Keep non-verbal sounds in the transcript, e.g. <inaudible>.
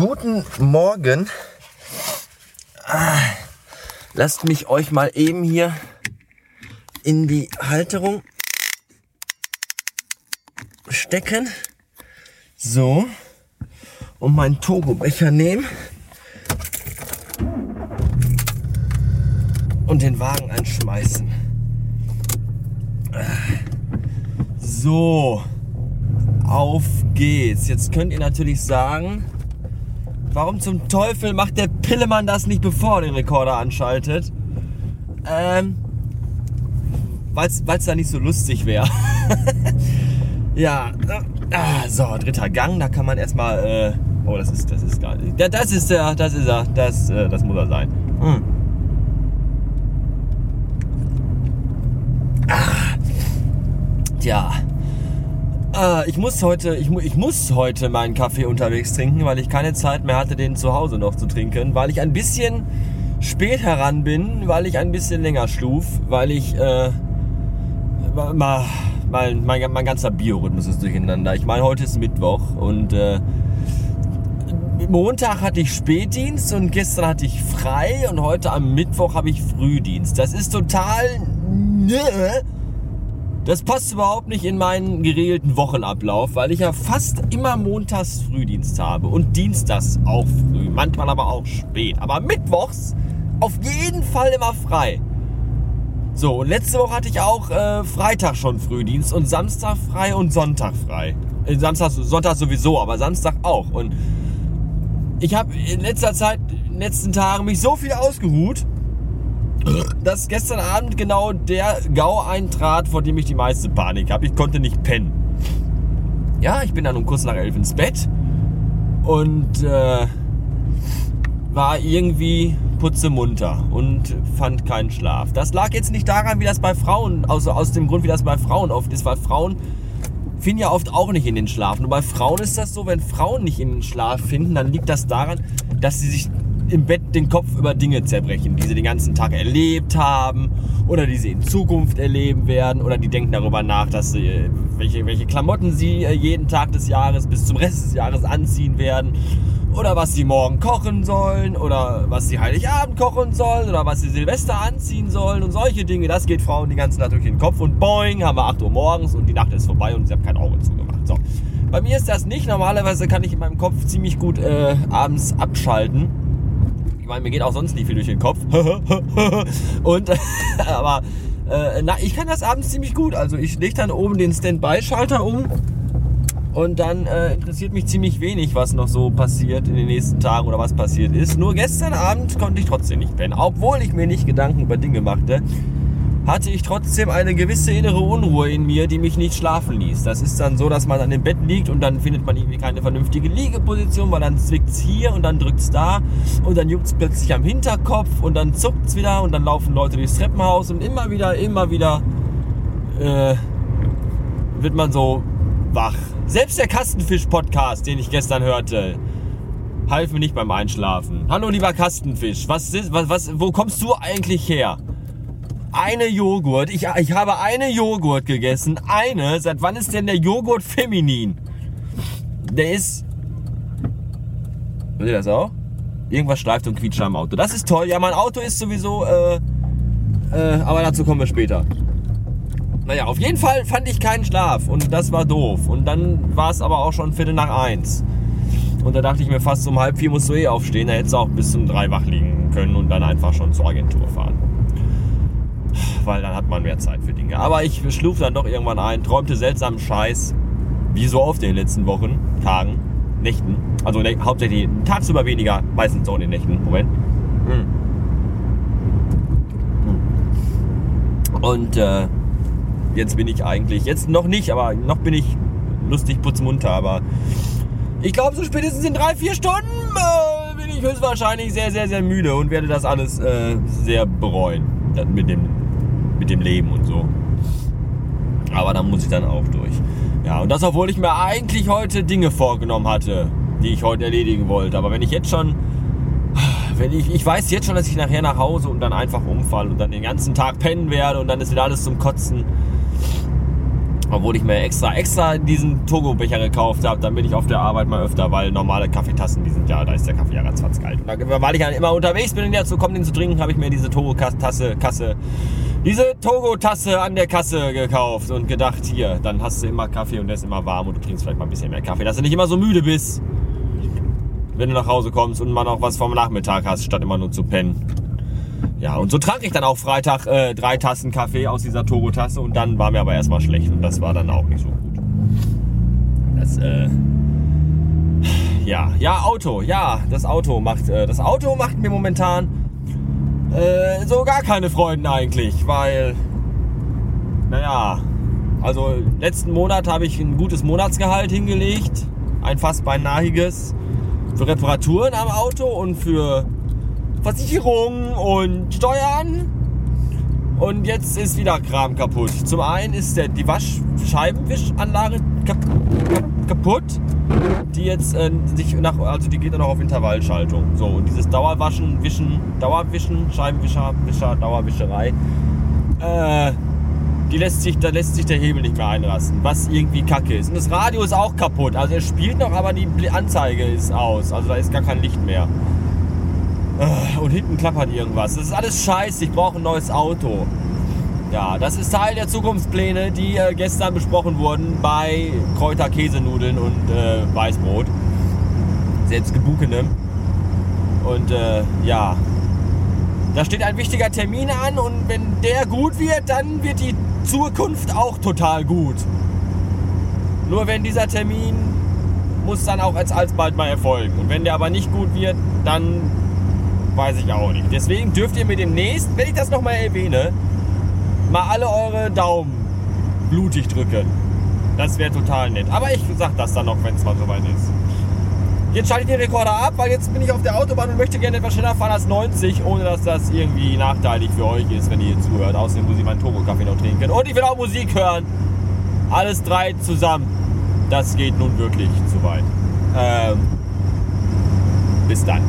Guten Morgen. Ah, lasst mich euch mal eben hier in die Halterung stecken. So. Und meinen Togo-Becher nehmen. Und den Wagen anschmeißen. So. Auf geht's. Jetzt könnt ihr natürlich sagen, warum zum Teufel macht der Pillemann das nicht bevor er den Rekorder anschaltet? Ähm, weil es da nicht so lustig wäre. <laughs> ja, ah, so, dritter Gang, da kann man erstmal, äh, oh, das ist, das ist gar nicht, das ist er, das ist er, das, äh, das muss er sein. Hm. Ah, tja, äh, ich muss heute, ich, ich muss heute meinen Kaffee unterwegs trinken, weil ich keine Zeit mehr hatte, den zu Hause noch zu trinken, weil ich ein bisschen spät heran bin, weil ich ein bisschen länger schluf, weil ich äh, mal, mein, mein, mein ganzer Biorhythmus ist durcheinander. Ich meine, heute ist Mittwoch und äh, Montag hatte ich Spätdienst und gestern hatte ich frei und heute am Mittwoch habe ich Frühdienst. Das ist total... Ne, das passt überhaupt nicht in meinen geregelten Wochenablauf, weil ich ja fast immer montags Frühdienst habe und dienstags auch früh, manchmal aber auch spät. Aber mittwochs auf jeden Fall immer frei. So, und letzte Woche hatte ich auch äh, Freitag schon Frühdienst und Samstag frei und Sonntag frei. Äh, Samstag, Sonntag sowieso, aber Samstag auch. Und ich habe in letzter Zeit, in den letzten Tagen mich so viel ausgeruht, dass gestern Abend genau der GAU eintrat, vor dem ich die meiste Panik habe. Ich konnte nicht pennen. Ja, ich bin dann um kurz nach elf ins Bett und äh, war irgendwie putzemunter und fand keinen Schlaf. Das lag jetzt nicht daran, wie das bei Frauen, also aus dem Grund, wie das bei Frauen oft ist, weil Frauen finden ja oft auch nicht in den Schlaf. Nur bei Frauen ist das so, wenn Frauen nicht in den Schlaf finden, dann liegt das daran, dass sie sich im Bett den Kopf über Dinge zerbrechen, die sie den ganzen Tag erlebt haben oder die sie in Zukunft erleben werden oder die denken darüber nach, dass sie, äh, welche, welche Klamotten sie äh, jeden Tag des Jahres bis zum Rest des Jahres anziehen werden oder was sie morgen kochen sollen oder was sie Heiligabend kochen sollen oder was sie Silvester anziehen sollen und solche Dinge. Das geht Frauen die ganze Nacht durch den Kopf und boing, haben wir 8 Uhr morgens und die Nacht ist vorbei und sie haben kein Auge zugemacht. So. Bei mir ist das nicht. Normalerweise kann ich in meinem Kopf ziemlich gut äh, abends abschalten meine, mir geht auch sonst nicht viel durch den Kopf. <laughs> und, <laughs> aber, äh, na, ich kann das abends ziemlich gut. Also ich lege dann oben den Standby-Schalter um und dann äh, interessiert mich ziemlich wenig, was noch so passiert in den nächsten Tagen oder was passiert ist. Nur gestern Abend konnte ich trotzdem nicht pennen, obwohl ich mir nicht Gedanken über Dinge machte hatte ich trotzdem eine gewisse innere Unruhe in mir, die mich nicht schlafen ließ. Das ist dann so, dass man an dem Bett liegt und dann findet man irgendwie keine vernünftige Liegeposition, weil dann zwickt es hier und dann drückt es da und dann juckt es plötzlich am Hinterkopf und dann zuckt es wieder und dann laufen Leute durchs Treppenhaus und immer wieder, immer wieder äh, wird man so wach. Selbst der Kastenfisch-Podcast, den ich gestern hörte, half mir nicht beim Einschlafen. Hallo lieber Kastenfisch, was ist, was, was, wo kommst du eigentlich her? Eine Joghurt. Ich, ich habe eine Joghurt gegessen. Eine. Seit wann ist denn der Joghurt feminin? Der ist. Hört ihr das auch? Irgendwas schleift und quietscht am Auto. Das ist toll. Ja, mein Auto ist sowieso. Äh, äh, aber dazu kommen wir später. Naja, auf jeden Fall fand ich keinen Schlaf und das war doof. Und dann war es aber auch schon Viertel nach eins. Und da dachte ich mir fast um halb vier musst du eh aufstehen. Da hättest du auch bis um drei wach liegen können und dann einfach schon zur Agentur fahren weil dann hat man mehr Zeit für Dinge. Aber ich schlug dann doch irgendwann ein, träumte seltsamen Scheiß, wie so oft in den letzten Wochen, Tagen, Nächten. Also ne, hauptsächlich tagsüber weniger, meistens so in den Nächten. Moment. Hm. Und äh, jetzt bin ich eigentlich, jetzt noch nicht, aber noch bin ich lustig putzmunter, aber ich glaube, so spätestens in drei, vier Stunden äh, bin ich höchstwahrscheinlich sehr, sehr, sehr müde und werde das alles äh, sehr bereuen. Mit dem mit dem Leben und so. Aber da muss ich dann auch durch. Ja, und das, obwohl ich mir eigentlich heute Dinge vorgenommen hatte, die ich heute erledigen wollte. Aber wenn ich jetzt schon, wenn ich, ich weiß jetzt schon, dass ich nachher nach Hause und dann einfach umfall und dann den ganzen Tag pennen werde und dann ist wieder alles zum Kotzen. Obwohl ich mir extra, extra diesen Togo-Becher gekauft habe, damit ich auf der Arbeit mal öfter, weil normale Kaffeetassen, die sind ja, da ist der Kaffee ja ratzfatz kalt. Und da, weil ich dann immer unterwegs bin und dazu kommt, den zu trinken, habe ich mir diese Togo-Tasse, Kasse, diese Togo-Tasse an der Kasse gekauft und gedacht, hier, dann hast du immer Kaffee und der ist immer warm und du trinkst vielleicht mal ein bisschen mehr Kaffee, dass du nicht immer so müde bist, wenn du nach Hause kommst und mal noch was vom Nachmittag hast, statt immer nur zu pennen. Ja, und so trank ich dann auch Freitag äh, drei Tassen Kaffee aus dieser Togo-Tasse und dann war mir aber erstmal schlecht und das war dann auch nicht so gut. Das, äh, ja, ja, Auto, ja, das Auto macht, äh, das Auto macht mir momentan äh, so gar keine Freuden eigentlich, weil, naja, also letzten Monat habe ich ein gutes Monatsgehalt hingelegt, ein fast beinahiges, für Reparaturen am Auto und für Versicherung und Steuern. Und jetzt ist wieder Kram kaputt. Zum einen ist der, die Waschscheibenwischanlage kap, kap, kaputt, die jetzt äh, sich nach, also die geht dann noch auf Intervallschaltung. So, und dieses Dauerwaschen, Wischen, Dauerwischen, Scheibenwischer, Wischer, Dauerwischerei, äh, die lässt sich, da lässt sich der Hebel nicht mehr einrasten, was irgendwie kacke ist. Und das Radio ist auch kaputt. Also es spielt noch, aber die Anzeige ist aus. Also da ist gar kein Licht mehr. Äh, und hinten klappert irgendwas. Das ist alles scheiße. Ich brauche ein neues Auto. Ja, das ist Teil der Zukunftspläne, die äh, gestern besprochen wurden bei Kräuter Käsenudeln und äh, Weißbrot. Selbst gebukenem. Und äh, ja, da steht ein wichtiger Termin an und wenn der gut wird, dann wird die Zukunft auch total gut. Nur wenn dieser Termin muss dann auch als alsbald mal erfolgen. Und wenn der aber nicht gut wird, dann weiß ich auch nicht. Deswegen dürft ihr mir demnächst, wenn ich das nochmal erwähne, mal alle eure Daumen blutig drücken. Das wäre total nett. Aber ich sag das dann noch, wenn es mal soweit ist. Jetzt schalte ich den Rekorder ab, weil jetzt bin ich auf der Autobahn und möchte gerne etwas schneller fahren als 90, ohne dass das irgendwie nachteilig für euch ist, wenn ihr hier zuhört. Außerdem muss ich meinen Turbo-Kaffee noch trinken. Und ich will auch Musik hören. Alles drei zusammen. Das geht nun wirklich zu weit. Ähm, bis dann.